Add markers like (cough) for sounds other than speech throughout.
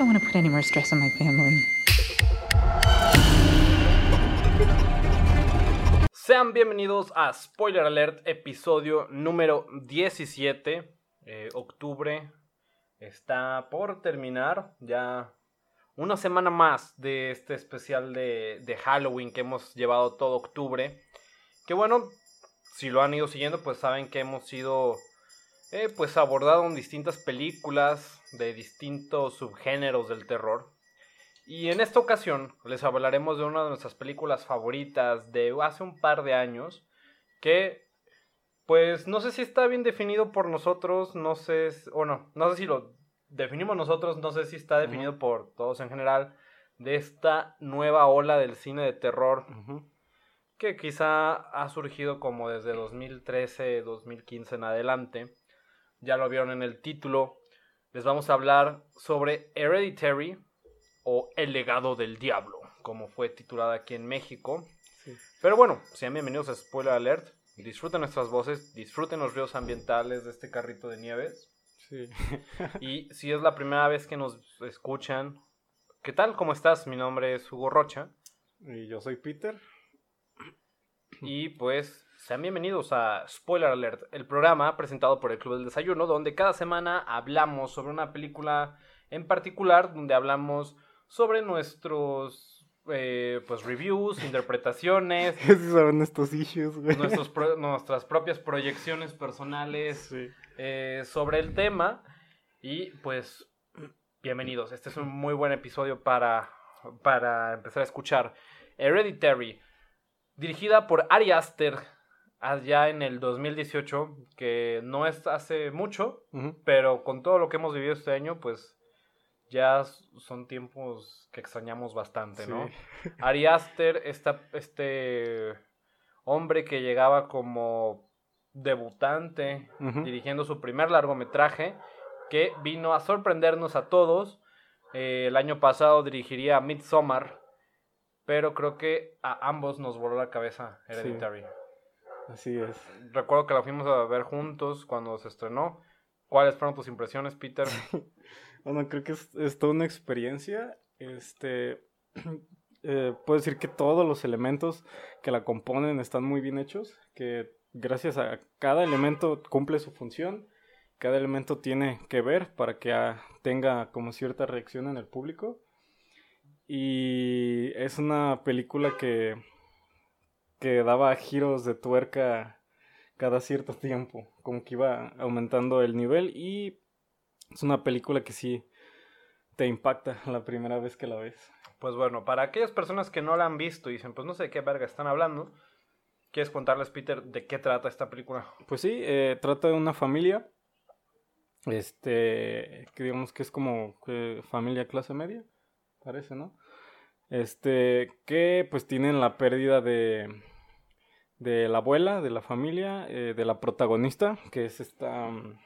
Don't want to put any more stress on my family. Sean bienvenidos a Spoiler Alert, episodio número 17. Eh, octubre está por terminar. Ya una semana más de este especial de, de Halloween que hemos llevado todo octubre. Que bueno, si lo han ido siguiendo, pues saben que hemos sido eh, pues abordado en distintas películas de distintos subgéneros del terror. Y en esta ocasión les hablaremos de una de nuestras películas favoritas de hace un par de años, que pues no sé si está bien definido por nosotros, no sé, o no, no sé si lo definimos nosotros, no sé si está definido por todos en general, de esta nueva ola del cine de terror, que quizá ha surgido como desde 2013, 2015 en adelante. Ya lo vieron en el título. Les vamos a hablar sobre Hereditary, o El legado del diablo, como fue titulada aquí en México. Pero bueno, sean bienvenidos a Spoiler Alert. Disfruten nuestras voces, disfruten los ríos ambientales de este carrito de nieves. Sí. (laughs) y si es la primera vez que nos escuchan, ¿qué tal? ¿Cómo estás? Mi nombre es Hugo Rocha. Y yo soy Peter. Y pues sean bienvenidos a Spoiler Alert, el programa presentado por el Club del Desayuno, donde cada semana hablamos sobre una película en particular, donde hablamos sobre nuestros eh, pues reviews, (laughs) interpretaciones. ¿Qué saben estos issues, güey? nuestras propias proyecciones personales eh, sobre el tema. Y pues, bienvenidos. Este es un muy buen episodio para, para empezar a escuchar. Hereditary, dirigida por Ari Aster allá en el 2018, que no es hace mucho, pero con todo lo que hemos vivido este año, pues ya son tiempos que extrañamos bastante, ¿no? (laughs) Ari Aster, este hombre que llegaba como debutante, dirigiendo su primer largometraje, que vino a sorprendernos a todos. Eh, el año pasado dirigiría Midsommar, pero creo que a ambos nos voló la cabeza Hereditary. Así es. Recuerdo que la fuimos a ver juntos cuando se estrenó. ¿Cuáles fueron tus impresiones, Peter? (laughs) Bueno, creo que es, toda una experiencia. Este, (clears throat) eh, puedo decir que todos los elementos que la componen están muy bien hechos, que gracias a cada elemento cumple su función, cada elemento tiene que ver para que ah, tenga como cierta reacción en el público. Y es una película que, que daba giros de tuerca cada cierto tiempo, como que iba aumentando el nivel y es una película que sí te impacta la primera vez que la ves. Pues bueno, para aquellas personas que no la han visto y dicen, pues no sé de qué verga están hablando, ¿quieres contarles, Peter, de qué trata esta película? Pues sí, eh, trata de una familia, este, que digamos que es como familia clase media, parece, ¿no? Este, que pues tienen la pérdida de, de la abuela, de la familia, eh, de la protagonista, que es esta... Mm,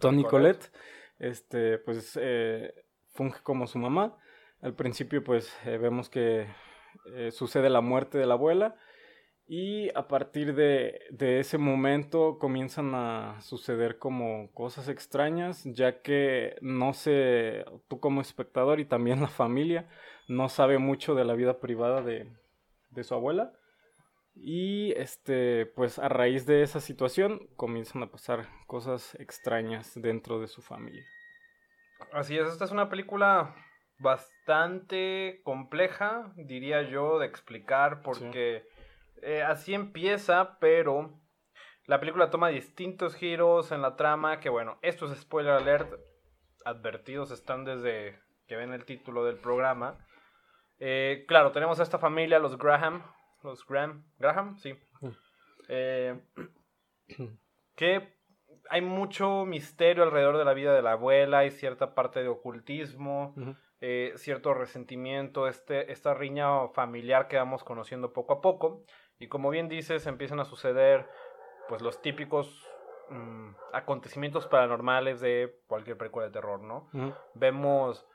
Tony Colette, este, pues eh, funge como su mamá. Al principio, pues eh, vemos que sucede la muerte de la abuela y a partir de, de, ese momento comienzan a suceder como cosas extrañas, ya que no sé, tú como espectador y también la familia no sabe mucho de la vida privada de, de su abuela. Y este, pues a raíz de esa situación comienzan a pasar cosas extrañas dentro de su familia. Así es, esta es una película bastante compleja, diría yo, de explicar, porque eh, así empieza, pero la película toma distintos giros en la trama, que bueno, esto es spoiler alert, advertidos están desde que ven el título del programa. Eh, claro, tenemos a esta familia, los Graham, los Graham, Graham, sí. Eh, (clears throat) que hay mucho misterio alrededor de la vida de la abuela, hay cierta parte de ocultismo, eh, cierto resentimiento, este, esta riña familiar que vamos conociendo poco a poco. Y como bien dices, empiezan a suceder pues los típicos mm, acontecimientos paranormales de cualquier película de terror, ¿no? Vemos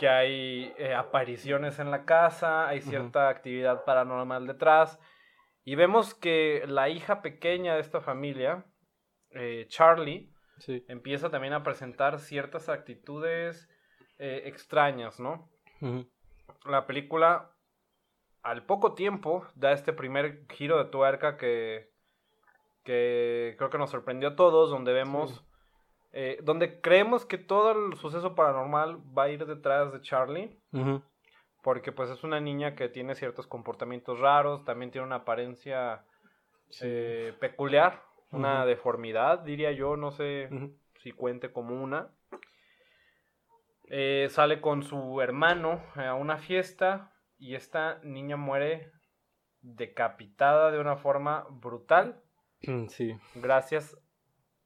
que hay eh, apariciones en la casa, hay cierta actividad paranormal detrás. Y vemos que la hija pequeña de esta familia, eh, Charlie, Sí. empieza también a presentar ciertas actitudes eh, extrañas, ¿no? La película, al poco tiempo, da este primer giro de tuerca que, que creo que nos sorprendió a todos, donde vemos, Sí. Eh, donde creemos que todo el suceso paranormal va a ir detrás de Charlie. Porque pues es una niña que tiene ciertos comportamientos raros, también tiene una apariencia Sí. eh, peculiar, una deformidad, diría yo, no sé si cuente como una. Eh, sale con su hermano a una fiesta y esta niña muere decapitada de una forma brutal Mm, Sí. gracias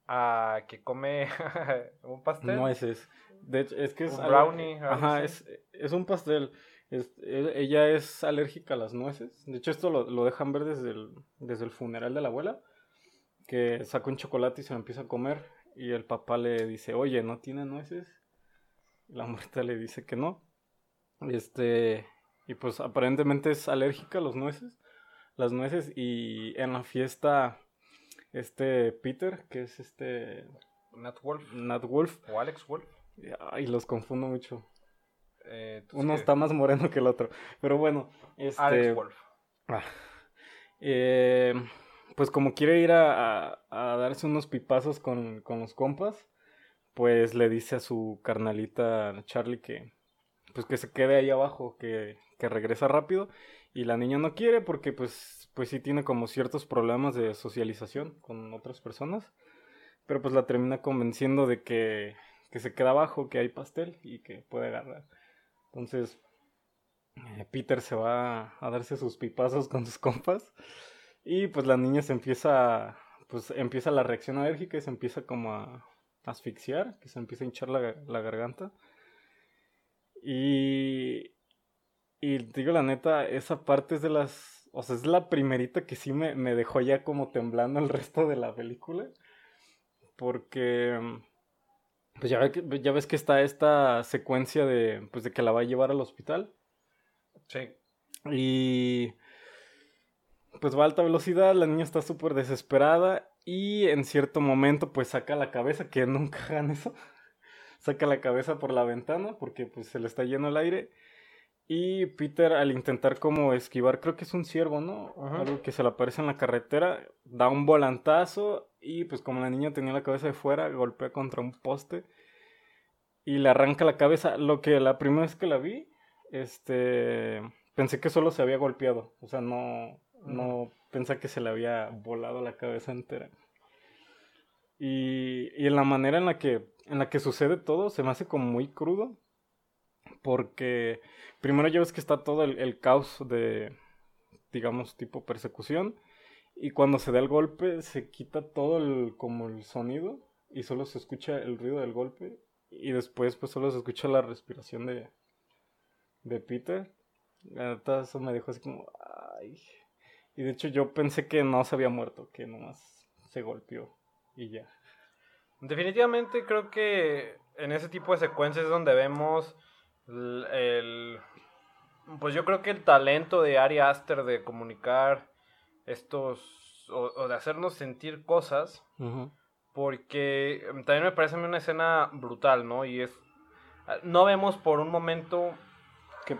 a que come (laughs) un pastel. Nueces. De hecho, es que es. Un brownie, algo Ajá, es, es un pastel. Es- e- ella es alérgica a las nueces. De hecho, esto lo, lo dejan ver desde el, desde el funeral de la abuela. Que saca un chocolate y se lo empieza a comer. Y el papá le dice, oye, ¿no tiene nueces? La muerta le dice que no. Este. Y pues aparentemente es alérgica a las nueces. Las nueces. Y en la fiesta. Este Peter, que es este. Nat Wolf Nat Wolf. o Alex Wolf. Ay, los confundo mucho. Eh, Uno está más moreno que el otro. Pero bueno, este. Alex Wolf. ah, eh, pues como quiere ir a, a- a darse unos pipazos con, con los compas, pues le dice a su carnalita Charlie que pues que se quede ahí abajo, que, que regresa rápido. Y la niña no quiere porque pues, pues sí tiene como ciertos problemas de socialización con otras personas. Pero pues la termina convenciendo de que, que se queda abajo, que hay pastel y que puede agarrar. Entonces, eh, Peter se va a darse sus pipazos con sus compas. Y pues la niña se empieza, pues empieza la reacción alérgica y se empieza como a asfixiar, que se empieza a hinchar la, la garganta. Y, y digo la neta, esa parte es de las, o sea, es la primerita que sí me, me dejó ya como temblando el resto de la película. Porque, pues ya, ve que- ya ves que está esta secuencia de, pues de que la va a llevar al hospital. Sí. Y pues va a alta velocidad, la niña está súper desesperada y en cierto momento pues saca la cabeza, que nunca hagan eso, (laughs) saca la cabeza por la ventana porque pues se le está lleno el aire y Peter al intentar como esquivar, creo que es un ciervo, ¿no? Ajá. Algo que se le aparece en la carretera, da un volantazo y pues como la niña tenía la cabeza de fuera, golpea contra un poste y le arranca la cabeza, lo que la primera vez que la vi, este, pensé que solo se había golpeado, o sea, no, no pensé que se le había volado la cabeza entera. Y, y en la manera en la que en la que sucede todo se me hace como muy crudo porque primero ya ves que está todo el, caos de digamos tipo persecución y cuando se da el golpe se quita todo el como el sonido y solo se escucha el ruido del golpe y después pues solo se escucha la respiración de de Peter. La neta, eso me dejó así como ay. Y de hecho yo pensé que no se había muerto, que nomás se golpeó y ya. Definitivamente creo que en ese tipo de secuencias es donde vemos el, el- pues yo creo que el talento de Ari Aster de comunicar estos o, o de hacernos sentir cosas porque también me parece a mí una escena brutal, ¿no? Y es no vemos por un momento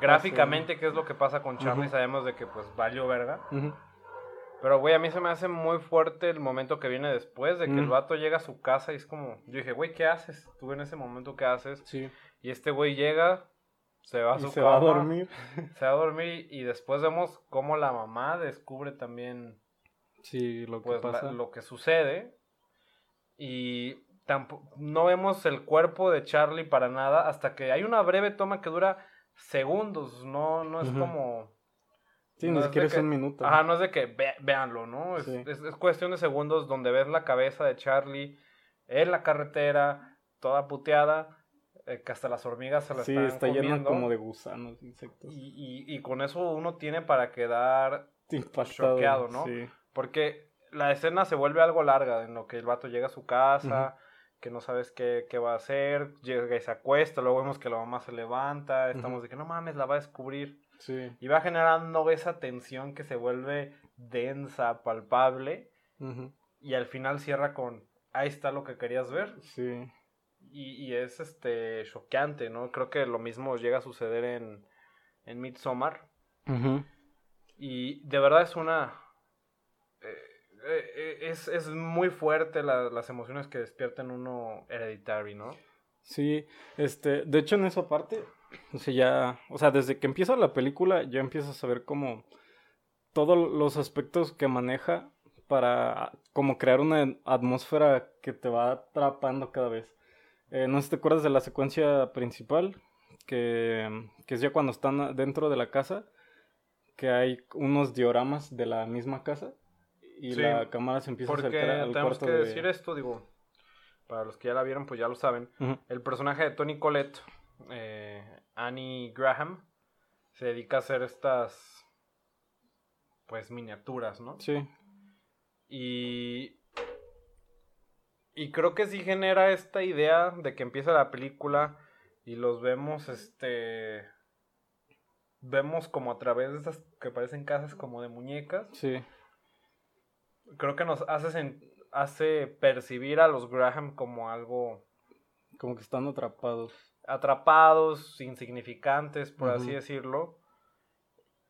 gráficamente qué es lo que pasa con Charlie, sabemos de que pues valió verga. Pero, güey, a mí se me hace muy fuerte el momento que viene después, de que el vato llega a su casa y es como, yo dije, güey, ¿qué haces? Tú en ese momento, ¿qué haces? Sí. Y este güey llega, se va a Y su se va a cama, dormir. (laughs) Se va a dormir y después vemos cómo la mamá descubre también Sí, lo que pues, la- pasa. lo que sucede. Y tampoco, no vemos el cuerpo de Charlie para nada hasta que hay una breve toma que dura segundos, no, no es como... Sí, no ni siquiera es que- un minuto. Ajá, no es de que ve- véanlo, ¿no? Es- es cuestión de segundos donde ves la cabeza de Charlie en la carretera, toda puteada, eh, que hasta las hormigas se la sí, están está lleno comiendo. como de gusanos, insectos. y, y- y con eso uno tiene para quedar... Impactado. choqueado, ¿no? Sí. Porque la escena se vuelve algo larga, en lo que el vato llega a su casa, que no sabes qué, qué va a hacer, llega y se acuesta, luego vemos que la mamá se levanta, estamos de que no mames, la va a descubrir. Sí. Y va generando esa tensión que se vuelve densa, palpable, y al final cierra con ahí está lo que querías ver. Sí. Y, y es este choqueante, ¿no? Creo que lo mismo llega a suceder en, en Midsommar. Y de verdad es una... eh, eh, es, es muy fuerte la- las emociones que despierta en uno Hereditary, ¿no? Sí, este, de hecho en esa parte, o sea, ya, o sea, desde que empieza la película ya empiezas a ver como todos los aspectos que maneja para como crear una atmósfera que te va atrapando cada vez. Eh, no sé si te acuerdas de la secuencia principal, que, que es ya cuando están dentro de la casa, que hay unos dioramas de la misma casa y Sí, la cámara se empieza a acercar al tenemos cuarto que de... decir esto, digo, para los que ya la vieron, pues ya lo saben. El personaje de Tony Collette, eh, Annie Graham, se dedica a hacer estas, pues, miniaturas, ¿no? Sí, Y, y creo que sí genera esta idea de que empieza la película y los vemos, este, vemos como a través de estas que parecen casas como de muñecas. sí. Creo que nos hace, hace percibir a los Graham como algo Como que están atrapados. atrapados, insignificantes, por así decirlo.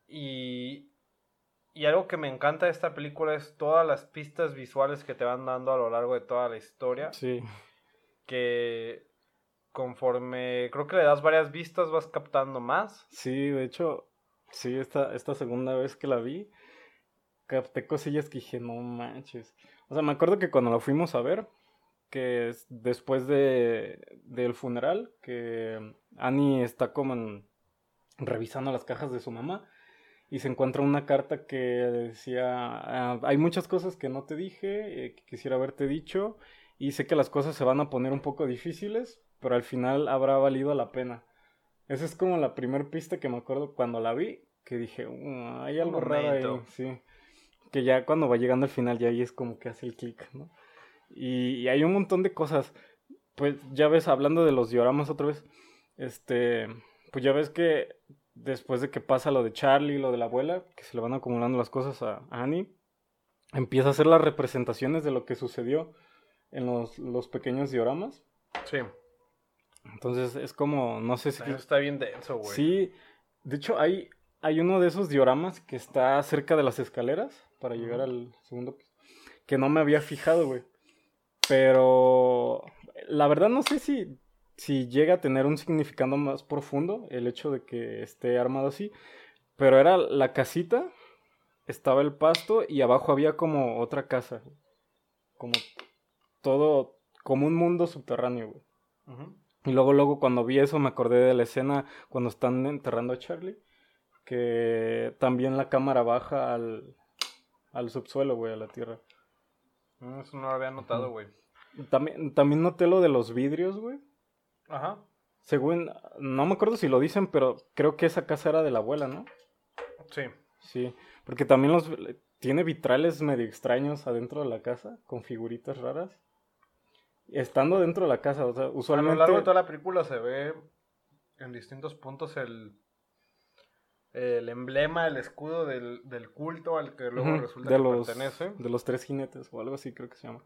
Y, y algo que me encanta de esta película es todas las pistas visuales que te van dando a lo largo de toda la historia. Sí. Que conforme creo que le das varias vistas vas captando más. Sí, de hecho, sí, esta, esta segunda vez que la vi, capté cosillas que dije, no manches. O sea, me acuerdo que cuando la fuimos a ver, que es después de, del funeral, que Annie está como en- revisando las cajas de su mamá y se encuentra una carta que decía, "Ah, hay muchas cosas que no te dije, eh, que quisiera haberte dicho, y sé que las cosas se van a poner un poco difíciles, pero al final habrá valido la pena. Esa es como la primer pista que me acuerdo cuando la vi, que dije, "Uh, hay algo raro ahí, sí. Que ya cuando va llegando al final ya ahí es como que hace el clic, ¿no? Y, y hay un montón de cosas. Pues ya ves, hablando de los dioramas otra vez, este, pues ya ves que después de que pasa lo de Charlie, lo de la abuela, que se le van acumulando las cosas a Annie, empieza a hacer las representaciones de lo que sucedió en los, los pequeños dioramas. Sí, Entonces es como, no sé si... eso está bien denso, güey. Sí, de hecho hay, hay uno de esos dioramas que está cerca de las escaleras para llegar al segundo piso, que no me había fijado, güey. Pero la verdad no sé si, si llega a tener un significado más profundo el hecho de que esté armado así, pero era la casita, estaba el pasto y abajo había como otra casa, como todo, como un mundo subterráneo, güey. Y luego, luego cuando vi eso me acordé de la escena cuando están enterrando a Charlie. Que también la cámara baja al, al subsuelo, güey, a la tierra. Mm, Eso no lo había notado, güey. También, también noté lo de los vidrios, güey. Ajá. Según, no me acuerdo si lo dicen, pero creo que esa casa era de la abuela, ¿no? Sí. Sí, porque también los tiene vitrales medio extraños adentro de la casa, con figuritas raras. Estando dentro de la casa, o sea, A lo usualmente... largo de toda la película se ve en distintos puntos el, el emblema, el escudo del, del culto al que luego resulta de que los, pertenece. de los tres jinetes o algo así creo que se llama.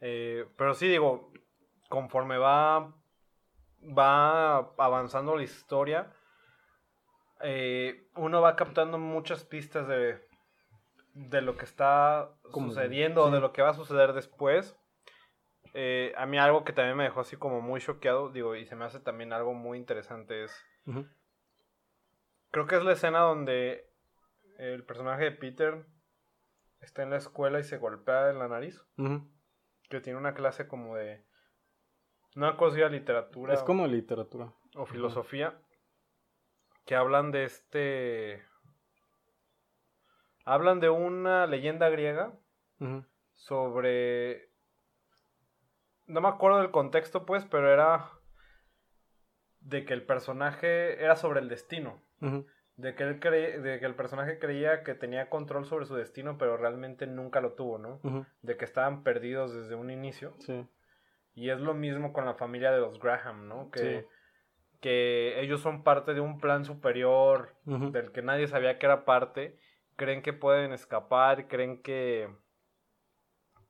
Eh, pero sí, digo, conforme va, va avanzando la historia, eh, uno va captando muchas pistas de, de lo que está sucediendo o de lo que va a suceder después. Eh, a mí algo que también me dejó así como muy choqueado, digo, y se me hace también algo muy interesante es, creo que es la escena donde el personaje de Peter está en la escuela y se golpea en la nariz. Que tiene una clase como de no cosa literatura Es como literatura. o filosofía que hablan de este hablan de una leyenda griega sobre no me acuerdo del contexto pues pero era de que el personaje era sobre el destino. De que él cre- de que el personaje creía que tenía control sobre su destino pero realmente nunca lo tuvo no de que estaban perdidos desde un inicio. Sí. Y es lo mismo con la familia de los Graham, ¿no? Que, Sí. que ellos son parte de un plan superior del que nadie sabía que era parte. Creen que pueden escapar, creen que,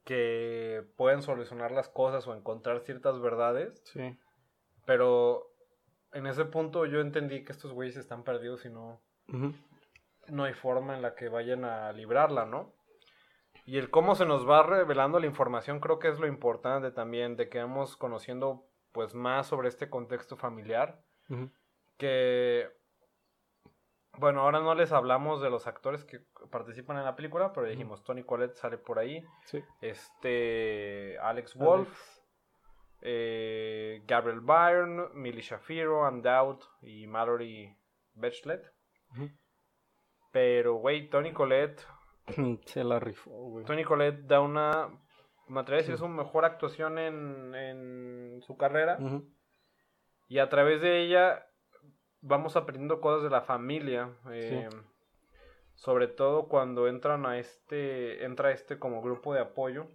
que pueden solucionar las cosas o encontrar ciertas verdades. Sí. Pero en ese punto yo entendí que estos güeyes están perdidos y no, no hay forma en la que vayan a librarla, ¿no? Y el cómo se nos va revelando la información creo que es lo importante también, de que vamos conociendo pues más sobre este contexto familiar, que bueno, ahora no les hablamos de los actores que participan en la película, pero dijimos, Tony Collette sale por ahí, Sí. este Alex Wolf, Alex. eh, Gabriel Byrne, Millie Shafiro, Ann Dowd y Mallory Bechlet. Pero, güey, Tony Collette, (clears throat) Se la rifó, güey. Tony Collette da una, me atrevo a decir, su mejor actuación en, en su carrera. Y a través de ella vamos aprendiendo cosas de la familia. eh, Sobre todo cuando entran a este, entra este como grupo de apoyo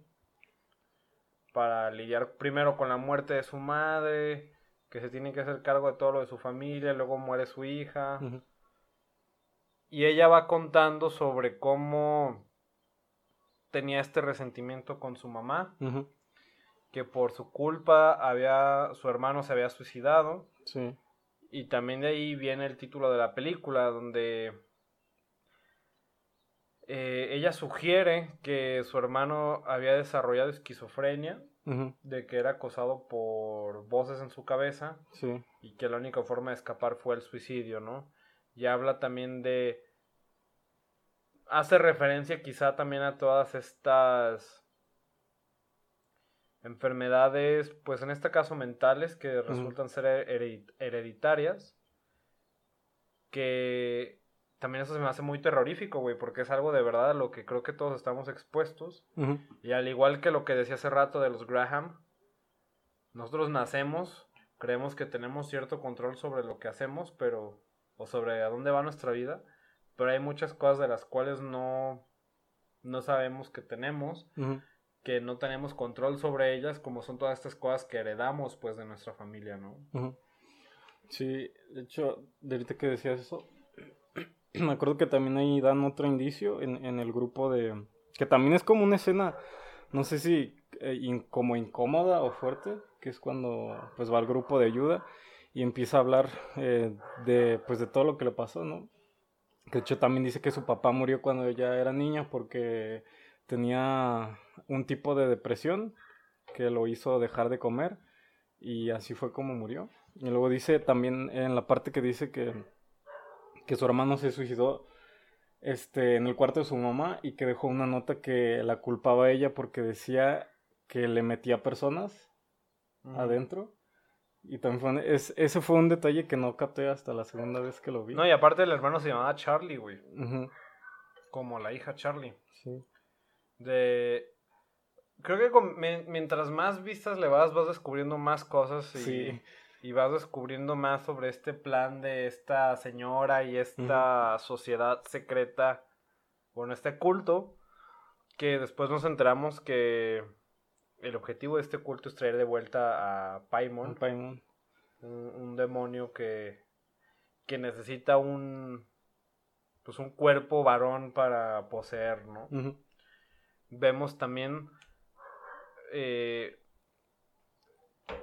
para lidiar primero con la muerte de su madre, que se tiene que hacer cargo de todo lo de su familia, luego muere su hija. Y ella va contando sobre cómo tenía este resentimiento con su mamá, que por su culpa había su hermano se había suicidado. Sí. Y también de ahí viene el título de la película, donde eh, ella sugiere que su hermano había desarrollado esquizofrenia, de que era acosado por voces en su cabeza Sí. y que la única forma de escapar fue el suicidio, ¿no? Y habla también de... Hace referencia quizá también a todas estas enfermedades, pues en este caso mentales, que resultan ser hered- hereditarias, que también eso se me hace muy terrorífico, güey, porque es algo de verdad a lo que creo que todos estamos expuestos. Y al igual que lo que decía hace rato de los Graham, nosotros nacemos, creemos que tenemos cierto control sobre lo que hacemos, pero o sobre a dónde va nuestra vida, pero hay muchas cosas de las cuales no no sabemos que tenemos, que no tenemos control sobre ellas, como son todas estas cosas que heredamos pues de nuestra familia, ¿no? Ujú. Sí, de hecho, de ahorita que decías eso, (clears throat) me acuerdo que también ahí dan otro indicio en, en el grupo de... que también es como una escena, no sé si eh, in- como incómoda o fuerte, que es cuando pues va al grupo de ayuda y empieza a hablar eh, de pues de todo lo que le pasó, ¿no? De hecho también dice que su papá murió cuando ella era niña porque tenía un tipo de depresión que lo hizo dejar de comer y así fue como murió. Y luego dice también en la parte que dice que, que su hermano se suicidó este, en el cuarto de su mamá y que dejó una nota que la culpaba a ella porque decía que le metía personas adentro. Y también es, ese fue un detalle que no capté hasta la segunda vez que lo vi. No, y aparte el hermano se llamaba Charlie, güey, como la hija Charlie. sí. De creo que con- mientras más vistas le vas vas descubriendo más cosas y Sí. y vas descubriendo más sobre este plan de esta señora y esta sociedad secreta, bueno, este culto, que después nos enteramos que el objetivo de este culto es traer de vuelta a Paimon, Paimon. un, un demonio que, que necesita un pues un cuerpo varón para poseer, ¿no? Vemos también eh,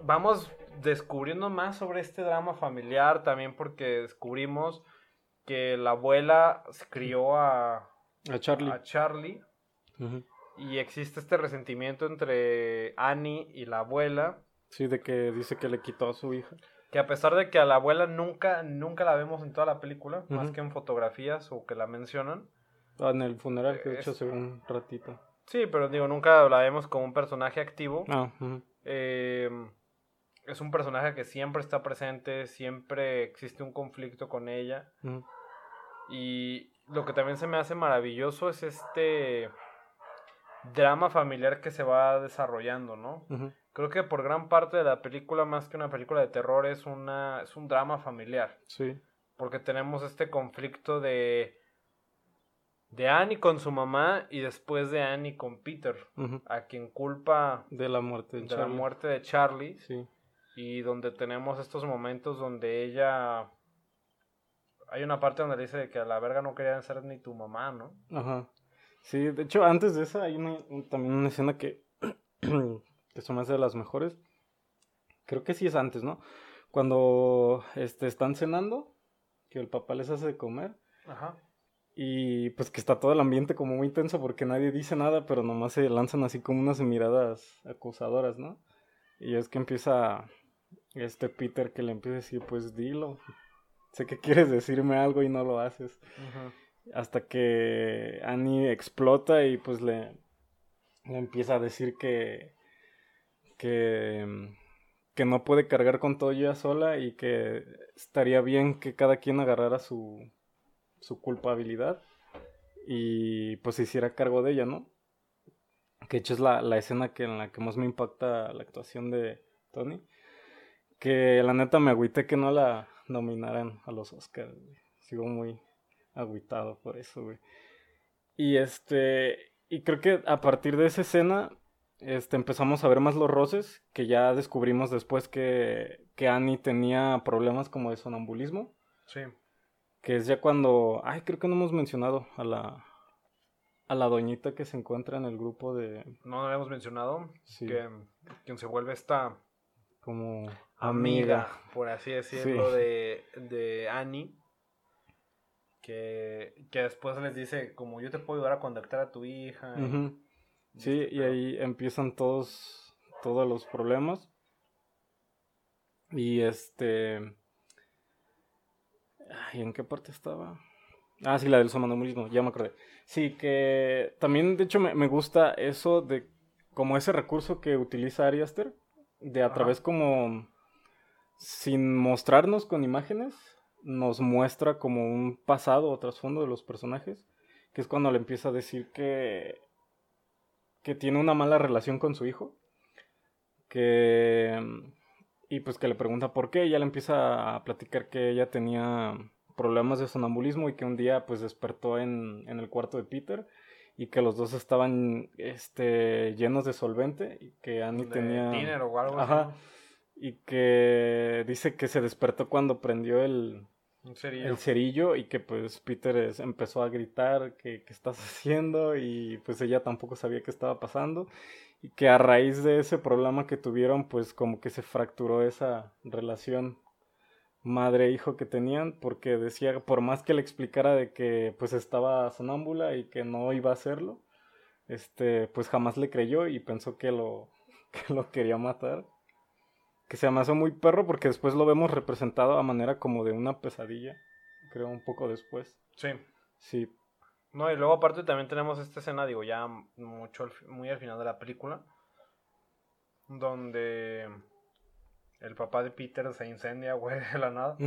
vamos descubriendo más sobre este drama familiar también porque descubrimos que la abuela se crió a, A Charlie. a Charlie. Y existe este resentimiento entre Annie y la abuela Sí, de que dice que le quitó a su hija. que a pesar de que a la abuela nunca nunca la vemos en toda la película más que en fotografías o que la mencionan Ah, en el funeral que de hecho hace un ratito. sí pero digo nunca la vemos como un personaje activo Ah. Eh, es un personaje que siempre está presente, siempre existe un conflicto con ella. Ujú. Y lo que también se me hace maravilloso es este drama familiar que se va desarrollando, ¿no? Creo que por gran parte de la película, más que una película de terror, es, una, es un drama familiar. Sí. Porque tenemos este conflicto de, de Annie con su mamá y después de Annie con Peter, a quien culpa De la muerte de de la Charlie. muerte de Charlie. Sí. y donde tenemos estos momentos donde ella hay una parte donde dice que a la verga no querían ser ni tu mamá, ¿no? Ajá. Sí, de hecho, antes de esa hay una, un- también una escena que, (clears throat) que me hace de las mejores. Creo que sí es antes, ¿no? Cuando este, están cenando, que el papá les hace de comer. Ajá. Y pues que está todo el ambiente como muy tenso porque nadie dice nada, pero nomás se lanzan así como unas miradas acusadoras, ¿no? Y es que empieza este Peter que le empieza a decir, pues dilo. Sé que quieres decirme algo y no lo haces. Ujú. Hasta que Annie explota y pues le, le empieza a decir que, que, mm, que no puede cargar con todo ella sola y que estaría bien que cada quien agarrara su, su culpabilidad y pues se hiciera cargo de ella, ¿no? Que hecho es la, la escena que en la que más me impacta la actuación de Tony. Que la neta me agüité que no la nominaran a los Oscars. Sigo muy agüitado por eso, güey. Y este, y creo que a partir de esa escena, este, empezamos a ver más los roces, que ya descubrimos después que, que Annie tenía problemas como de sonambulismo, Sí. que es ya cuando, ay, creo que no hemos mencionado a la, a la doñita que se encuentra en el grupo de, No lo habíamos mencionado. Sí. Que quien se vuelve esta como, amiga, amiga. por así decirlo, Sí. de, de Annie. Que, que después les dice, como yo te puedo ayudar a contactar a tu hija. y- y Sí, este y pedo. ahí empiezan todos, todos los problemas. Y este... Ay, ¿en qué parte estaba? Ah, sí, la del somnambulismo, ya me acordé. Sí, que también, de hecho, me, me gusta eso de como ese recurso que utiliza Ari Aster, de a Ajá. través como, sin mostrarnos con imágenes, nos muestra como un pasado o trasfondo de los personajes, que es cuando le empieza a decir que, que tiene una mala relación con su hijo, que... Y pues que le pregunta por qué, ella le empieza a platicar que ella tenía problemas de sonambulismo y que un día pues despertó en, en el cuarto de Peter y que los dos estaban este, llenos de solvente y que Annie de tenía... tiner o algo así, Ajá. Y que dice que se despertó cuando prendió el, cerillo. el cerillo y que pues Peter empezó a gritar que qué estás (laughs) haciendo y pues ella tampoco sabía qué estaba pasando y que a raíz de ese problema que tuvieron pues como que se fracturó esa relación madre-hijo que tenían porque decía por más que le explicara de que pues estaba sonámbula y que no iba a hacerlo este pues jamás le creyó y pensó que lo (laughs) que lo quería matar que se me hace muy perro porque después lo vemos representado a manera como de una pesadilla, creo un poco después. Sí. Sí, No, y luego aparte también tenemos esta escena, digo, ya mucho muy al final de la película, donde el papá de Peter se incendia, (laughs) güey, de la nada,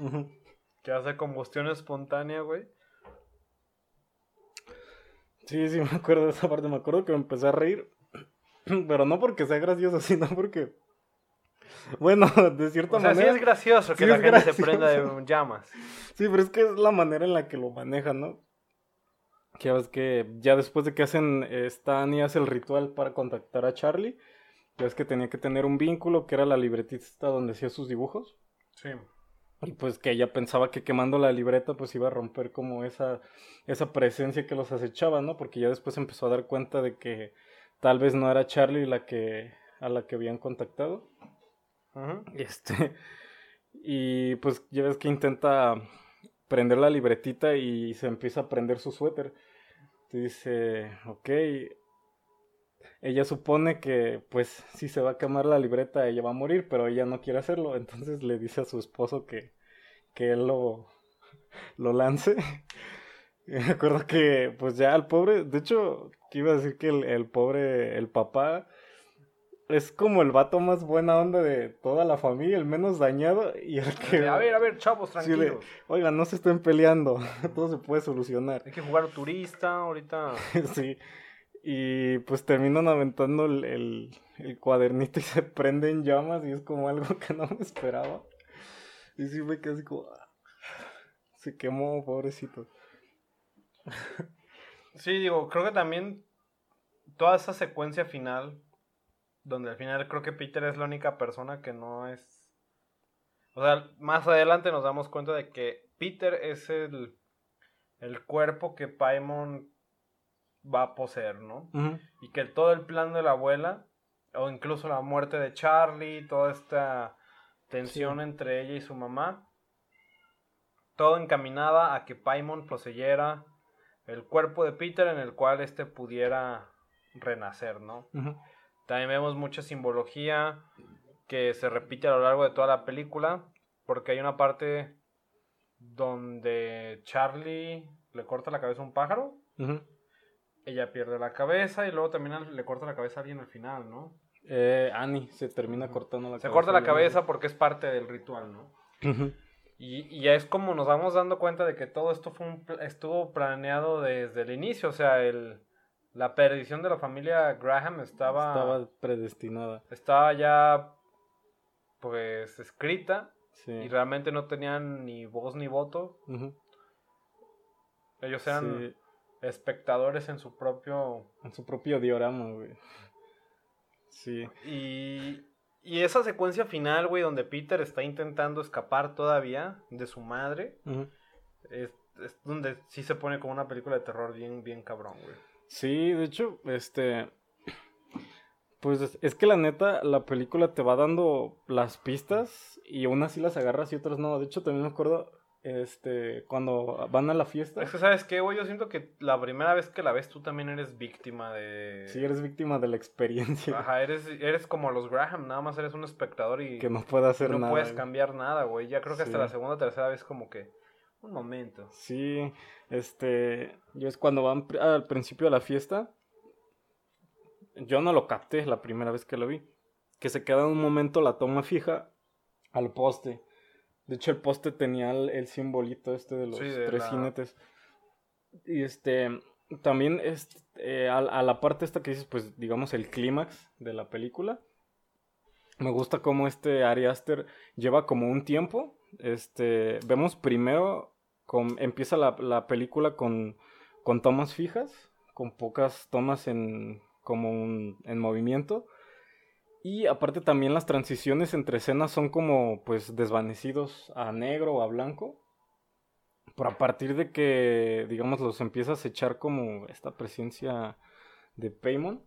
Ujú. que hace combustión espontánea, güey. sí, sí, (laughs) me acuerdo de esa parte, me acuerdo que me empecé a reír, (clears throat) pero no porque sea gracioso, (laughs) sino porque, bueno, (laughs) de cierta O sea, sí manera... es gracioso que sí la gente se prenda de llamas. Sí, pero es que es la manera en la que lo manejan, ¿no? Que ves que ya después de que hacen, esta Annie hace el ritual para contactar a Charlie, ya ves que tenía que tener un vínculo, que era la libretista donde hacía sus dibujos. Sí. Y pues que ella pensaba que quemando la libreta pues iba a romper como esa, esa presencia que los acechaba, ¿no? Porque ya después empezó a dar cuenta de que tal vez no era Charlie la que, a la que habían contactado. Este, (laughs) y pues ya ves que intenta prender la libretita y se empieza a prender su suéter. Te dice, ok, ella supone que pues si se va a quemar la libreta ella va a morir, pero ella no quiere hacerlo, entonces le dice a su esposo que, que él lo, (laughs) lo lance. (laughs) Me acuerdo que pues ya el pobre, de hecho, que iba a decir que el, el pobre, el papá, es como el vato más buena onda de toda la familia, el menos dañado y el que... A ver, a ver, chavos, Sí, tranquilos. Oigan, no se estén peleando, (laughs) todo se puede solucionar. Hay que jugar turista ahorita. (laughs) sí. Y pues terminan aventando el, el, el cuadernito y se prende en llamas y es como algo que no me esperaba. Y sí me quedé así como... ah, Se quemó, pobrecito. Sí, digo, creo que también toda esa secuencia final, donde al final creo que Peter es la única persona que no es... O sea, más adelante nos damos cuenta de que Peter es el, el cuerpo que Paimon va a poseer, ¿no? Y que todo el plan de la abuela, o incluso la muerte de Charlie, toda esta tensión Sí. entre ella y su mamá, todo encaminaba a que Paimon poseyera el cuerpo de Peter en el cual éste pudiera renacer, ¿no? También vemos mucha simbología que se repite a lo largo de toda la película, porque hay una parte donde Charlie le corta la cabeza a un pájaro, ella pierde la cabeza y luego también le corta la cabeza a alguien al final, ¿no? Eh, Annie se termina cortando la Se cabeza. corta la cabeza porque es parte del ritual, ¿no? Y, y ya es como nos vamos dando cuenta de que todo esto fue un estuvo planeado desde el inicio, o sea, el, la perdición de la familia Graham estaba, Estaba predestinada. estaba ya pues escrita Sí. y realmente no tenían ni voz ni voto. Ujú. Ellos eran Sí, espectadores en su propio... En su propio diorama, güey. Sí. Y, y esa secuencia final, güey, donde Peter está intentando escapar todavía de su madre, es, es donde sí se pone como una película de terror bien, bien cabrón, güey. Sí, de hecho, este. Pues es, que la neta, la película te va dando las pistas y unas sí las agarras y otras no. De hecho, también me acuerdo, este, cuando van a la fiesta. Es que, ¿sabes qué, güey? Yo siento que la primera vez que la ves tú también eres víctima de... Sí, eres víctima de la experiencia. Ajá, eres, eres como los Graham, nada más eres un espectador y Que no puede hacer no nada. puedes güey. cambiar nada, güey. Ya creo que hasta la segunda o tercera vez como que... Un momento. Sí, este. Yo es cuando van al principio de la fiesta. Yo no lo capté la primera vez que lo vi. Que se queda un momento la toma fija al poste. De hecho, el poste tenía el, el simbolito este de los Sí, de tres la- jinetes. Y este. También es, eh, a, a la parte esta que dices, pues digamos el clímax de la película. Me gusta cómo este Ari Aster lleva como un tiempo. Este, vemos primero, con, empieza la, la película con, con tomas fijas, con pocas tomas en, como un- en movimiento. Y aparte también las transiciones entre escenas son como pues desvanecidos a negro o a blanco. Pero a partir de que, digamos, los empiezas a echar como esta presencia de Paymon,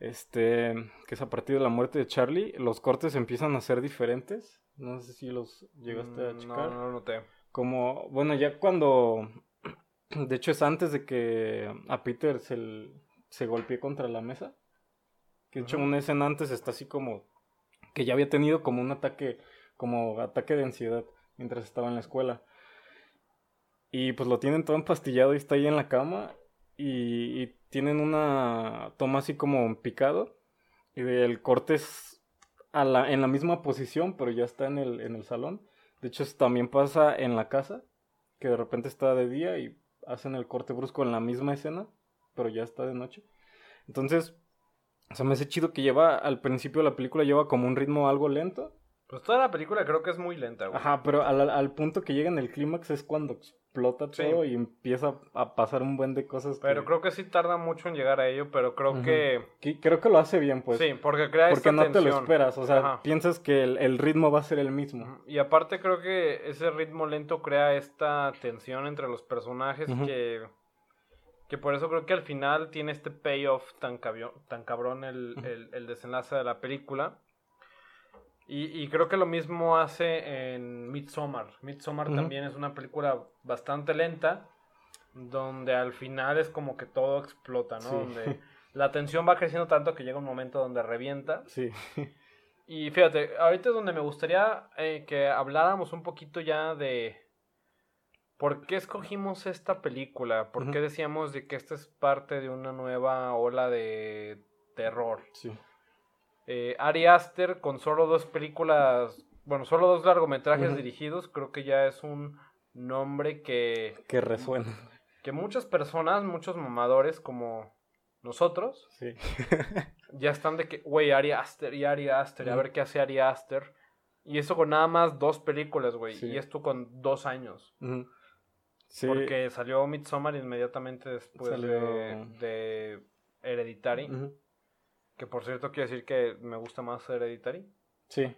este, que es a partir de la muerte de Charlie, los cortes empiezan a ser diferentes. No sé si los llegaste a Mm, checar. No, no lo noté. Como, bueno, ya cuando, (clears throat) de hecho es antes de que a Peter se, se golpee contra la mesa. Que de hecho una escena antes está así como, que ya había tenido como un ataque, como ataque de ansiedad mientras estaba en la escuela. Y pues lo tienen todo empastillado y está ahí en la cama. Y, y tienen una toma así como picado. Y el corte es a la, en la misma posición, pero ya está en el, en el salón. De hecho, también pasa en la casa, que de repente está de día y hacen el corte brusco en la misma escena, pero ya está de noche. Entonces, o sea, me hace chido que lleva, al principio de la película lleva como un ritmo algo lento. Pues toda la película creo que es muy lenta, güey. Ajá, pero al, al punto que llega en el clímax es cuando explota Sí. todo y empieza a pasar un buen de cosas. que- Pero creo que sí tarda mucho en llegar a ello, pero creo que... que- creo que lo hace bien, pues. sí, porque crea porque esta no te lo esperas, o sea, Ajá. piensas que el, el ritmo va a ser el mismo. Y aparte creo que ese ritmo lento crea esta tensión entre los personajes que... Que por eso creo que al final tiene este payoff tan, tan cabrón el- el desenlace de la película. Y, y creo que lo mismo hace en Midsommar. Midsommar también es una película bastante lenta, donde al final es como que todo explota, ¿no? Sí. Donde la tensión va creciendo tanto que llega un momento donde revienta. Sí. Y fíjate, ahorita es donde me gustaría eh, que habláramos un poquito ya de por qué escogimos esta película, por qué decíamos de que esta es parte de una nueva ola de terror. sí. Eh, Ari Aster con solo dos películas, bueno, solo dos largometrajes dirigidos, creo que ya es un nombre que, Que resuena. que muchas personas, muchos mamadores como nosotros, Sí. (laughs) ya están de que, güey, Ari Aster y Ari Aster, a ver qué hace Ari Aster. Y eso con nada más dos películas, güey. Sí. Y esto con dos años. Sí. Porque salió Midsommar inmediatamente después Salió- de, de Hereditary. Que por cierto quiero decir que me gusta más Hereditary. Sí.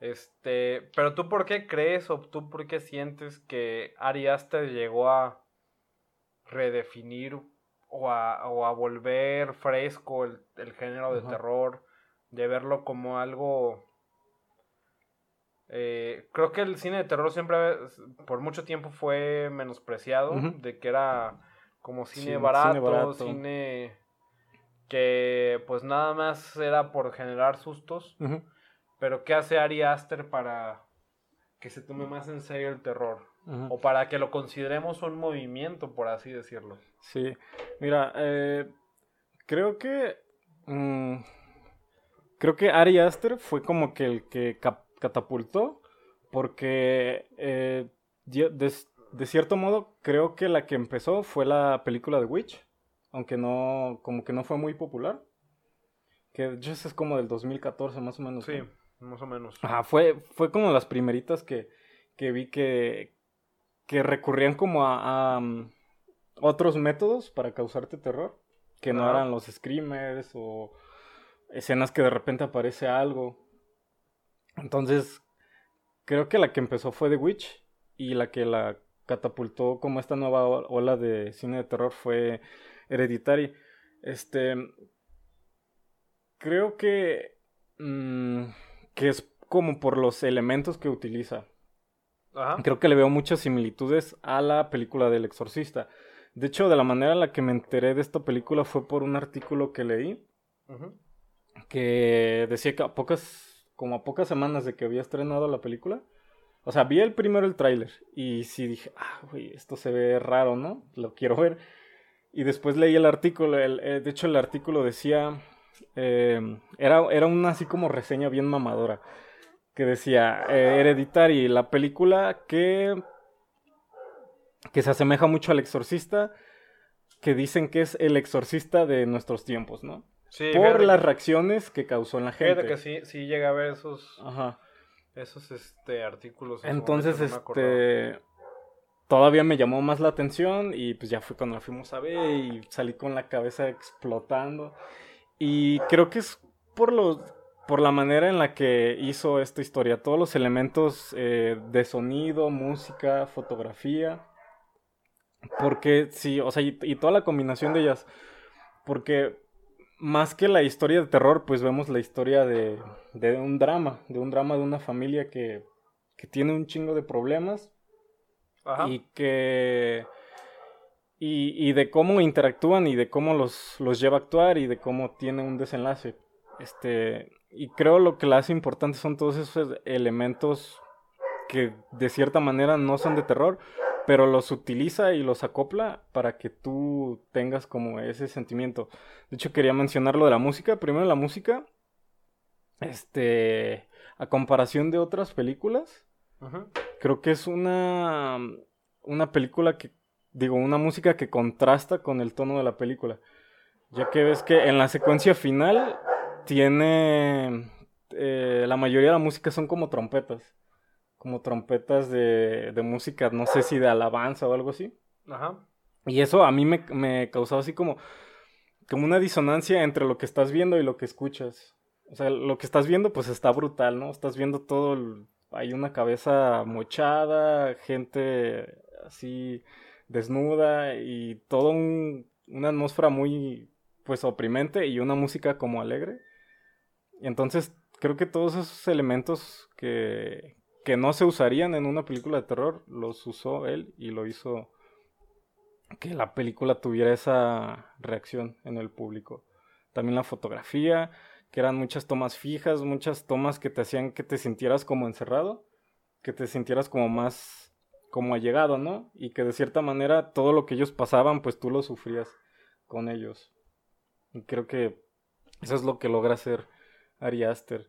Este, pero tú por qué crees o tú por qué sientes que Ari Aster llegó a redefinir o a, o a volver fresco el, el género de terror, de verlo como algo... eh, creo que el cine de terror siempre, por mucho tiempo, fue menospreciado, de que era como cine, Sí, cine barato, barato. cine que pues nada más era por generar sustos. Pero ¿qué hace Ari Aster para que se tome más en serio el terror? O para que lo consideremos un movimiento, por así decirlo. Sí, mira, eh, creo que mm, creo que Ari Aster fue como que el que catapultó, porque eh, de, de cierto modo creo que la que empezó fue la película de Witch, aunque no, como que no fue muy popular, que esa es como del 2014 más o menos. Sí, ¿no? más o menos. Ajá, fue, fue como las primeritas que, que vi que, que recurrían como a, a, mm, otros métodos para causarte terror, que no eran los screamers o escenas que de repente aparece algo. Entonces, creo que la que empezó fue The Witch y la que la catapultó como esta nueva ola de cine de terror fue Hereditary. Este, creo que mm, que es como por los elementos que utiliza. Ajá. Creo que le veo muchas similitudes a la película del exorcista. De hecho, de la manera en la que me enteré de esta película fue por un artículo que leí que decía que a pocas, como a pocas semanas de que había estrenado la película, o sea, vi el primero el tráiler y sí dije, ah, güey, esto se ve raro, ¿no? Lo quiero ver. Y después leí el artículo, el- eh, de hecho el artículo decía, eh, era, era una así como reseña bien mamadora, que decía, eh, Hereditary, la película que, que se asemeja mucho al exorcista, que dicen que es el exorcista de nuestros tiempos, ¿no? Sí, por las reacciones que causó en la gente. Fíjate que sí, sí llega a ver esos, Ajá. esos este, artículos. Entonces, momento, no este. Todavía me llamó más la atención y pues ya fue cuando la fuimos a ver y salí con la cabeza explotando. Y creo que es por los. Por la manera en la que hizo esta historia. Todos los elementos eh, de sonido, música, fotografía. Porque sí, o sea, y, y toda la combinación de ellas. Porque más que la historia de terror, pues vemos la historia de, de un drama, de un drama de una familia que, que tiene un chingo de problemas Y que... Y, y de cómo interactúan y de cómo los, los lleva a actuar y de cómo tiene un desenlace. Este, y creo lo que la hace importante son todos esos elementos que de cierta manera no son de terror, pero los utiliza y los acopla para que tú tengas como ese sentimiento. De hecho, quería mencionar lo de la música. Primero la música. Este, a comparación de otras películas, Ujú. creo que es una, una película que, digo, una música que contrasta con el tono de la película. Ya que ves que en la secuencia final tiene, eh, la mayoría de la música son como trompetas. Como trompetas de, de música, no sé si de alabanza o algo así. Ajá. Y eso a mí me, me causaba así como, como una disonancia entre lo que estás viendo y lo que escuchas. O sea, lo que estás viendo pues está brutal, ¿no? Estás viendo todo, el- hay una cabeza mochada, gente así desnuda y todo un- una atmósfera muy pues oprimente y una música como alegre. Entonces creo que todos esos elementos que, que no se usarían en una película de terror los usó él y lo hizo que la película tuviera esa reacción en el público. También la fotografía, que eran muchas tomas fijas, muchas tomas que te hacían que te sintieras como encerrado, que te sintieras como más como allegado, ¿no? Y que de cierta manera todo lo que ellos pasaban, pues tú lo sufrías con ellos. Y creo que eso es lo que logra hacer Ari Aster.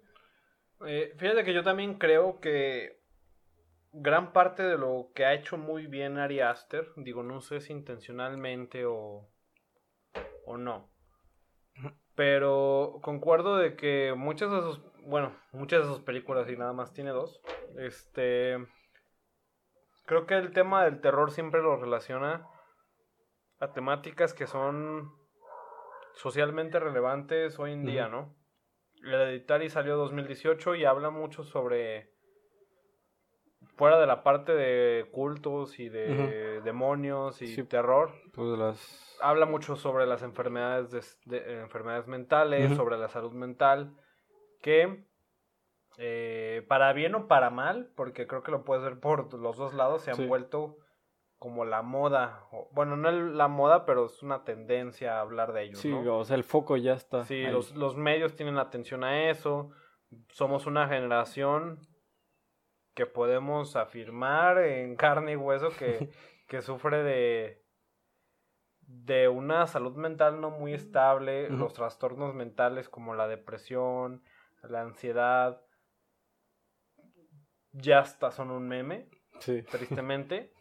Eh, fíjate que yo también creo que gran parte de lo que ha hecho muy bien Ari Aster, digo, no sé si intencionalmente o, o no, pero concuerdo de que muchas de sus, bueno, muchas de sus películas y nada más tiene dos, este, creo que el tema del terror siempre lo relaciona a temáticas que son socialmente relevantes hoy en día. ¿no? Hereditary salió 2018 y habla mucho sobre fuera de la parte de cultos y de demonios y Sí. terror, Pues las... habla mucho sobre las enfermedades, de- de- enfermedades mentales, sobre la salud mental, que eh, para bien o para mal, porque creo que lo puedes ver por los dos lados, se han Sí. vuelto como la moda, o- bueno, no la moda, pero es una tendencia a hablar de ellos, Sí, ¿no? o sea, el foco ya está. Sí, ahí. los, los medios tienen atención a eso. Somos una generación que podemos afirmar en carne y hueso que, (laughs) que sufre de, de una salud mental no muy estable, los trastornos mentales como la depresión, la ansiedad, ya hasta son un meme, Sí, tristemente.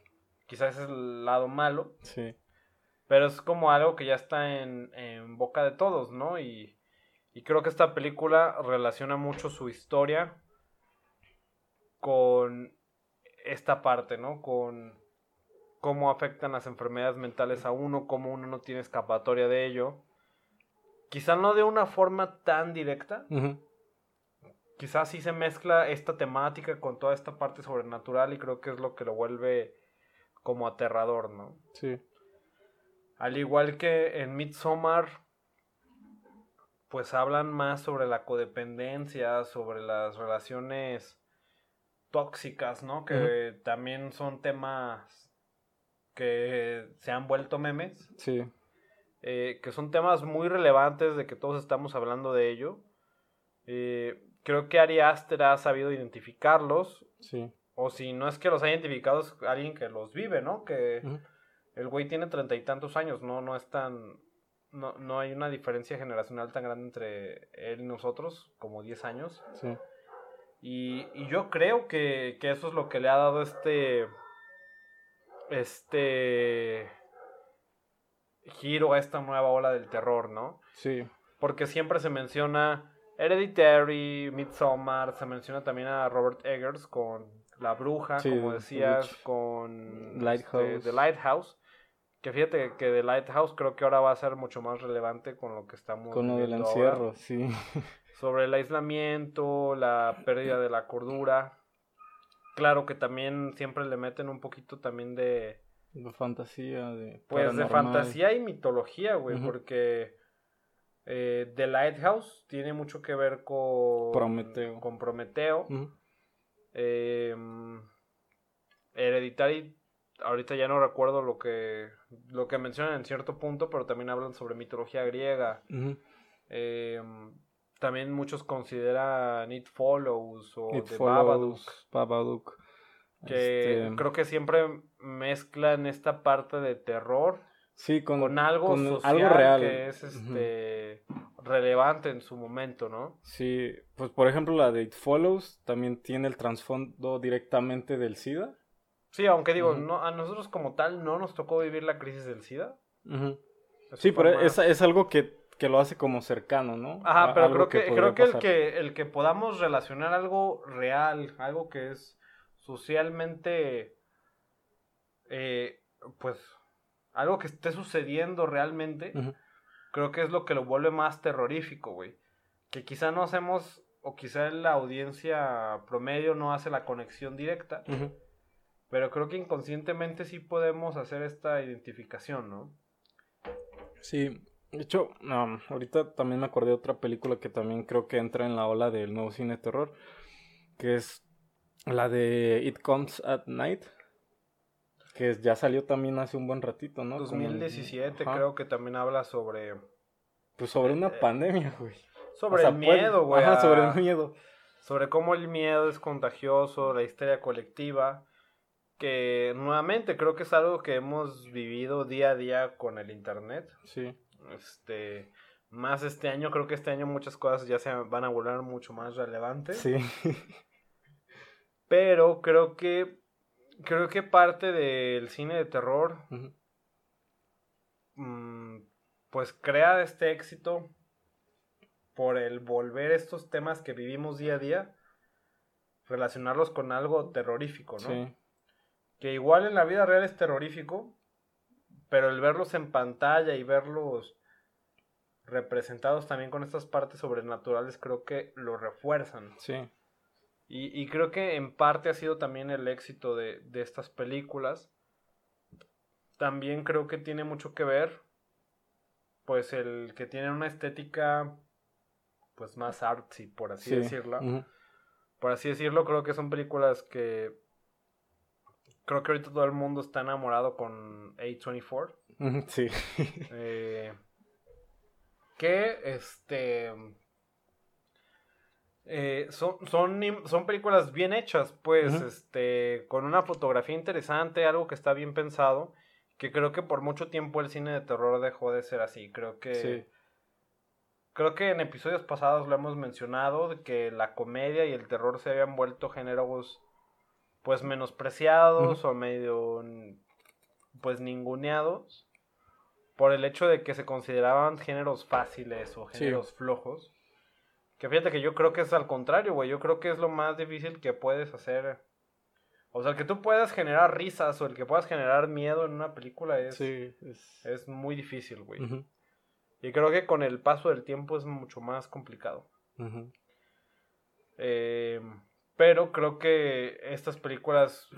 Quizás es el lado malo. sí. Pero es como algo que ya está en, en boca de todos, ¿no? Y, y creo que esta película relaciona mucho su historia con esta parte, ¿no? Con cómo afectan las enfermedades mentales a uno, cómo uno no tiene escapatoria de ello. Quizá no de una forma tan directa, quizás sí se mezcla esta temática con toda esta parte sobrenatural y creo que es lo que lo vuelve como aterrador, ¿no? Sí. Al igual que en Midsommar, pues hablan más sobre la codependencia, sobre las relaciones tóxicas, ¿no? Que también son temas que se han vuelto memes, Sí. eh, que son temas muy relevantes de que todos estamos hablando de ello. Eh, creo que Ari Aster ha sabido identificarlos, Sí. o si no es que los haya identificado, es alguien que los vive, ¿no? Que... El güey tiene treinta y tantos años, no, no es tan. No, no hay una diferencia generacional tan grande entre él y nosotros, como 10 años. Sí. Y, y yo creo que, que eso es lo que le ha dado este. Este. giro a esta nueva ola del terror, ¿no? Sí. Porque siempre se menciona Hereditary, Midsommar, se menciona también a Robert Eggers con La Bruja, Sí, como decías, Witch. con Lighthouse. este, The Lighthouse. Que fíjate que The Lighthouse creo que ahora va a ser mucho más relevante con lo que estamos Con lo del viviendo ahora. encierro, sí. (laughs) Sobre el aislamiento, la pérdida de la cordura. Claro que también siempre le meten un poquito también de De fantasía, de. pues de fantasía y mitología, güey, porque eh, The Lighthouse tiene mucho que ver con Prometeo. Con Prometeo. Ujú. Eh, Hereditary, ahorita ya no recuerdo lo que lo que mencionan en cierto punto, pero también hablan sobre mitología griega. Eh, también muchos consideran It Follows o It The Follows, Babadook, Babadook. que Este, creo que siempre mezclan esta parte de terror sí, con, con algo con social algo real. que es este relevante en su momento, ¿no? Sí, pues por ejemplo la de It Follows también tiene el trasfondo directamente del SIDA. Sí, aunque digo, no, a nosotros como tal no nos tocó vivir la crisis del SIDA. Sí, pero es algo que, que lo hace como cercano, ¿no? Ajá, pero creo que, creo que el que el que podamos relacionar algo real, algo que es socialmente eh, pues algo que esté sucediendo realmente, creo que es lo que lo vuelve más terrorífico, güey. Que quizá no hacemos, o quizá la audiencia promedio no hace la conexión directa, pero creo que inconscientemente sí podemos hacer esta identificación, ¿no? Sí, de hecho, um, ahorita también me acordé de otra película que también creo que entra en la ola del nuevo cine terror, que es la de It Comes at Night, que ya salió también hace un buen ratito, ¿no? Como en- 2017 Ajá. creo que también habla sobre Pues sobre una Eh, pandemia, güey. sobre O sea, el miedo, güey. Ajá, sobre el miedo. sobre cómo el miedo es contagioso, la histeria colectiva, que nuevamente creo que es algo que hemos vivido día a día con el internet. Sí. Este, más este año, creo que este año muchas cosas ya se van a volver mucho más relevantes. Sí. Pero creo que creo que parte del cine de terror mm, pues crea este éxito por el volver estos temas que vivimos día a día relacionarlos con algo terrorífico, ¿no? Sí. Que igual en la vida real es terrorífico, pero el verlos en pantalla y verlos representados también con estas partes sobrenaturales creo que lo refuerzan. Sí. Y, y creo que en parte ha sido también el éxito de, de estas películas. También creo que tiene mucho que ver, pues el que tiene una estética, pues más artsy, por así Sí, decirlo. Por así decirlo, creo que son películas que... Creo que ahorita todo el mundo está enamorado con A24. Ujú, Sí. Eh, que este eh, son, son, son películas bien hechas, pues, este, con una fotografía interesante, algo que está bien pensado, que creo que por mucho tiempo el cine de terror dejó de ser así. Creo que Sí. creo que en episodios pasados lo hemos mencionado, de que la comedia y el terror se habían vuelto géneros pues menospreciados o medio pues ninguneados por el hecho de que se consideraban géneros fáciles o Sí. géneros flojos. Que fíjate que yo creo que es al contrario, güey. Yo creo que es lo más difícil que puedes hacer. O sea, el que tú puedas generar risas o el que puedas generar miedo en una película es, Sí, es... es muy difícil, güey. Y creo que con el paso del tiempo es mucho más complicado. Eh, pero creo que estas películas.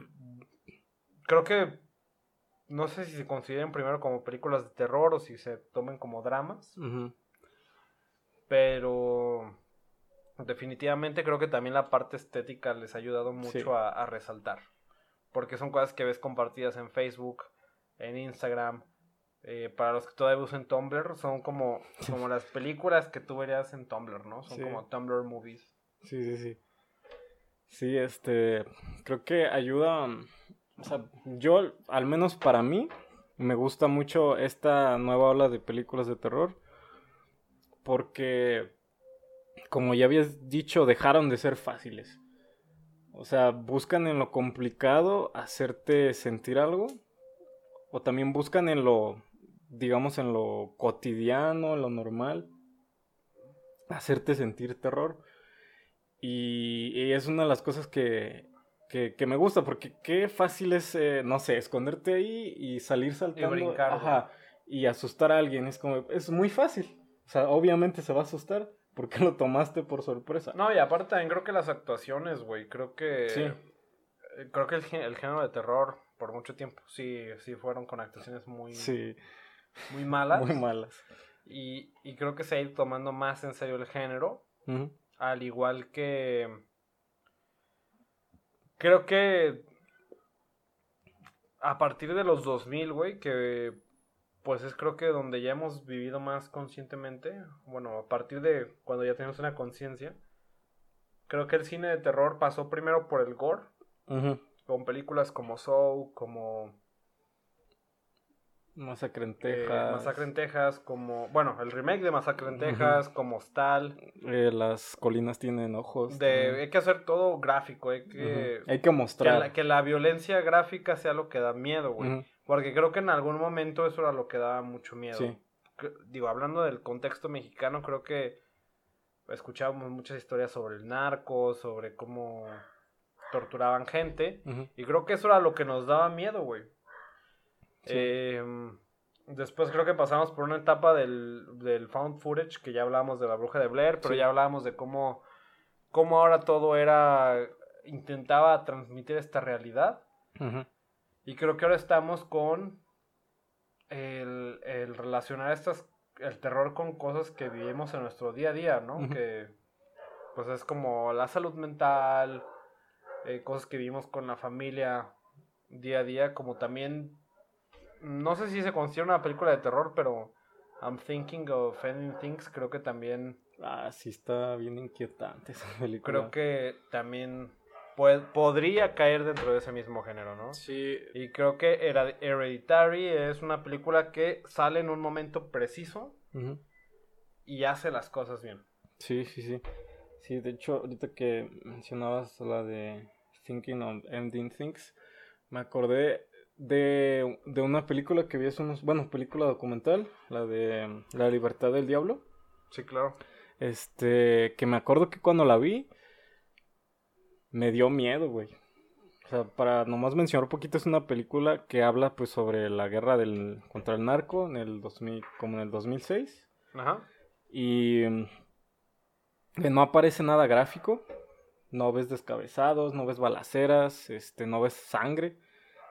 Creo que. No sé si se consideren primero como películas de terror o si se tomen como dramas. Pero. Definitivamente creo que también la parte estética les ha ayudado mucho Sí. a, a resaltar. Porque son cosas que ves compartidas en Facebook, en Instagram. eh, para los que todavía usan Tumblr, son como, (laughs) como las películas que tú verías en Tumblr, ¿no? Son Sí. como Tumblr movies. Sí, sí, sí. Sí, este, creo que ayuda, o sea, yo, al menos para mí, me gusta mucho esta nueva ola de películas de terror, porque, como ya habías dicho, dejaron de ser fáciles. O sea, buscan en lo complicado hacerte sentir algo, o también buscan en lo, digamos, en lo cotidiano, en lo normal, hacerte sentir terror. Y, y es una de las cosas que, que, que me gusta, porque qué fácil es, eh, no sé, esconderte ahí y salir saltando. brincar, Ajá, y asustar a alguien. Es como, es muy fácil. O sea, obviamente se va a asustar porque (laughs) lo tomaste por sorpresa. No, y aparte también creo que las actuaciones, güey, creo que... Sí. eh, Creo que el, gé- el género de terror, por mucho tiempo, sí, sí fueron con actuaciones muy, Sí, muy malas. (laughs) muy malas. Y, y creo que se ha ido tomando más en serio el género. Ujú, Al igual que... Creo que... A partir de los 2000, güey, que... Pues es creo que donde ya hemos vivido más conscientemente. Bueno, a partir de cuando ya tenemos una conciencia. Creo que el cine de terror pasó primero por el gore. Con películas como Soul, como Masacre en eh, Texas. Masacre en Texas, como... Bueno, el remake de Masacre en. Texas, como Stal. Eh, las colinas tienen ojos. De, hay que hacer todo gráfico, hay que... Hay que Que mostrar. la, que la violencia gráfica sea lo que da miedo, güey. Porque creo que en algún momento eso era lo que daba mucho miedo. Sí. Que- Digo, hablando del contexto mexicano, creo que escuchábamos muchas historias sobre el narco, sobre cómo torturaban gente. Y creo que eso era lo que nos daba miedo, güey. Sí. Eh, después creo que pasamos por una etapa del, del found footage, que ya hablábamos de la bruja de Blair, pero Sí. ya hablábamos de cómo, cómo ahora todo era, intentaba transmitir esta realidad. Y creo que ahora estamos con el, el relacionar estas, el terror con cosas que vivimos en nuestro día a día, ¿no? Que pues es como la salud mental, eh, cosas que vivimos con la familia día a día, como también, no sé si se considera una película de terror, pero I'm Thinking of Ending Things, creo que también, Ah, sí, está bien inquietante esa película. creo que también puede- podría caer dentro de ese mismo género, ¿no? Sí, Y creo que Heredi- Hereditary es una película que sale en un momento preciso y hace las cosas bien. sí, sí, sí. Sí, de hecho, ahorita que mencionabas la de Thinking of Ending Things, me acordé de, de una película que vi hace unos, bueno, película documental, la de La Libertad del Diablo. Sí, claro. Este, que me acuerdo que cuando la vi, me dio miedo, güey. O sea, para nomás mencionar un poquito, es una película que habla pues sobre la guerra del, contra el narco en el 2000, como en el 2006. Ajá. Y que no aparece nada gráfico, no ves descabezados, no ves balaceras, este, no ves sangre,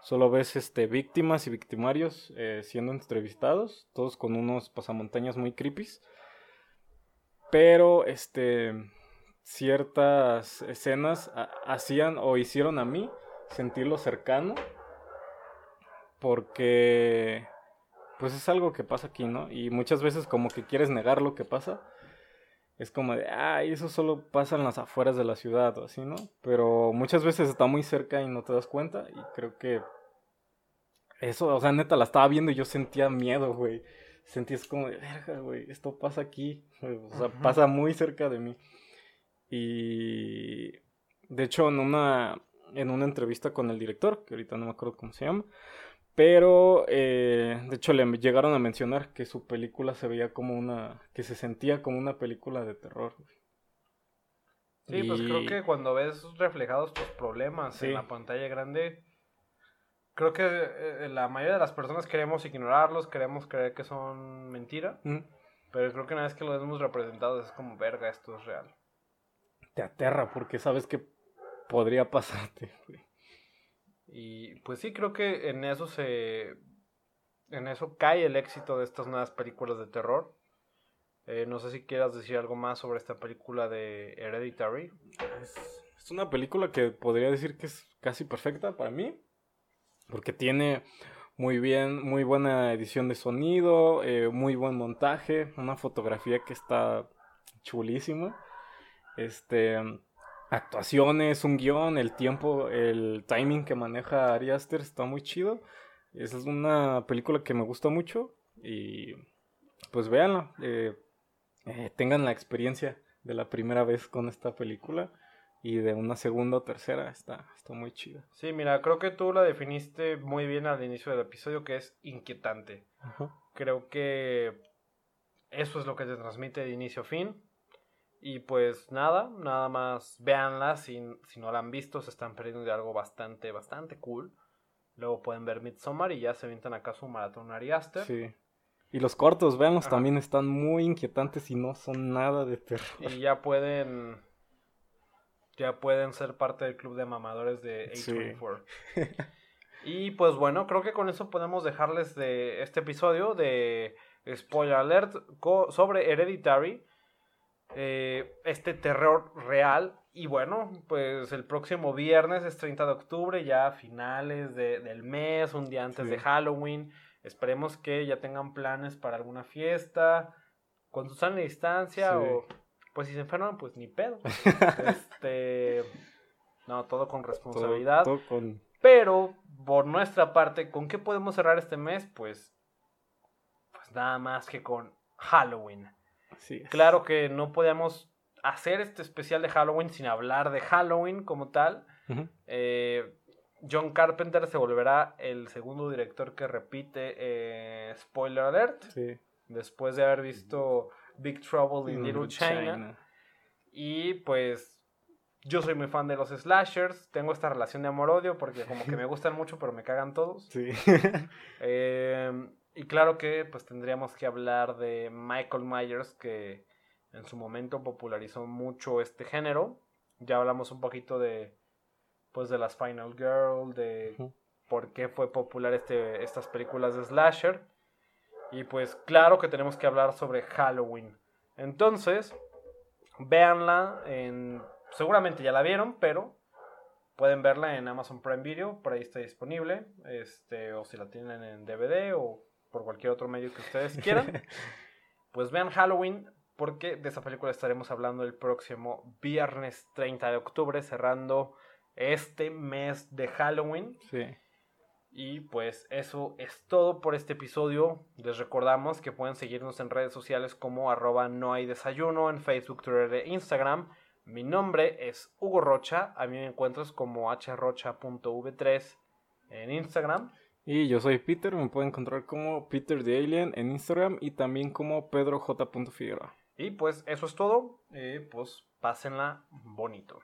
solo ves este, víctimas y victimarios eh, siendo entrevistados, todos con unos pasamontañas muy creepy. Pero, este, ciertas escenas hacían o hicieron a mí sentirlo cercano, porque, pues es algo que pasa aquí, ¿no? Y muchas veces como que quieres negar lo que pasa es como de, ay, eso solo pasa en las afueras de la ciudad o así, ¿no? Pero muchas veces está muy cerca y no te das cuenta y creo que eso, o sea, neta, la estaba viendo y yo sentía miedo, güey. Sentías como de, verga, güey, esto pasa aquí, o sea, pasa muy cerca de mí. Y de hecho, en una, en una entrevista con el director, que ahorita no me acuerdo cómo se llama, pero, eh, de hecho, le llegaron a mencionar que su película se veía como una. que se sentía como una película de terror. Sí, pues creo que cuando ves reflejados tus problemas en la pantalla grande, creo que eh, la mayoría de las personas queremos ignorarlos, queremos creer que son mentira. Pero creo que una vez que los hemos representado es como, verga, esto es real. Te aterra porque sabes que podría pasarte, güey. Y pues sí, creo que en eso se. En eso cae el éxito de estas nuevas películas de terror. Eh, no sé si quieras decir algo más sobre esta película de Hereditary. Es, una película que podría decir que es casi perfecta para mí. Porque tiene muy bien, muy buena edición de sonido, eh, muy buen montaje, una fotografía que está chulísima. Este actuaciones, un guion, el tiempo, el timing que maneja Ari Aster está muy chido. Esa es una película que me gusta mucho y pues véanla, eh, eh, tengan la experiencia de la primera vez con esta película y de una segunda o tercera, está, está muy chida. Sí, mira, creo que tú la definiste muy bien al inicio del episodio que es inquietante. Creo que eso es lo que te transmite de inicio a fin. Y pues nada, nada más véanla. Si, si no la han visto, se están perdiendo de algo bastante, bastante cool. Luego pueden ver Midsommar y ya se avientan acá su maratón Ari Aster. Sí. Y los cortos, véanlos, también están muy inquietantes y no son nada de terror. Y ya pueden. Ya pueden ser parte del club de mamadores de A24. (laughs) y pues bueno, creo que con eso podemos dejarles de este episodio de Spoiler Alert sobre Hereditary. Eh, este terror real. Y bueno, pues el próximo viernes es 30 de octubre, ya a finales del mes, un día antes de Halloween. Esperemos que ya tengan planes para alguna fiesta, con su sana distancia o pues si se enferman, pues ni pedo. (laughs) este, no, todo con responsabilidad. Pero por nuestra parte, ¿con qué podemos cerrar este mes? Pues, pues nada más que con Halloween. Claro que no podíamos hacer este especial de Halloween sin hablar de Halloween como tal. Eh, John Carpenter se volverá el segundo director que repite eh, Spoiler Alert. Después de haber visto Big Trouble in Little China. Y pues yo soy muy fan de los slashers. Tengo esta relación de amor-odio porque como que (laughs) me gustan mucho pero me cagan todos. Eh, y claro que pues tendríamos que hablar de Michael Myers que en su momento popularizó mucho este género. Ya hablamos un poquito de pues de las Final Girl, de por qué fue popular este, estas películas de slasher. Y pues claro que tenemos que hablar sobre Halloween. Entonces, véanla en seguramente ya la vieron, pero pueden verla en Amazon Prime Video, por ahí está disponible, este o si la tienen en DVD o por cualquier otro medio que ustedes (laughs) quieran, pues vean Halloween, porque de esa película estaremos hablando el próximo viernes 30 de octubre, cerrando este mes de Halloween. Sí. Y pues eso es todo por este episodio. Les recordamos que pueden seguirnos en redes sociales como arroba no hay desayuno en Facebook, Twitter e Instagram. Mi nombre es Hugo Rocha. A mí me encuentras como hrocha.v3 en Instagram. Y yo soy Peter, me pueden encontrar como Peter the Alien en Instagram y también como Pedro J. Y pues eso es todo, eh, pues pásenla bonito.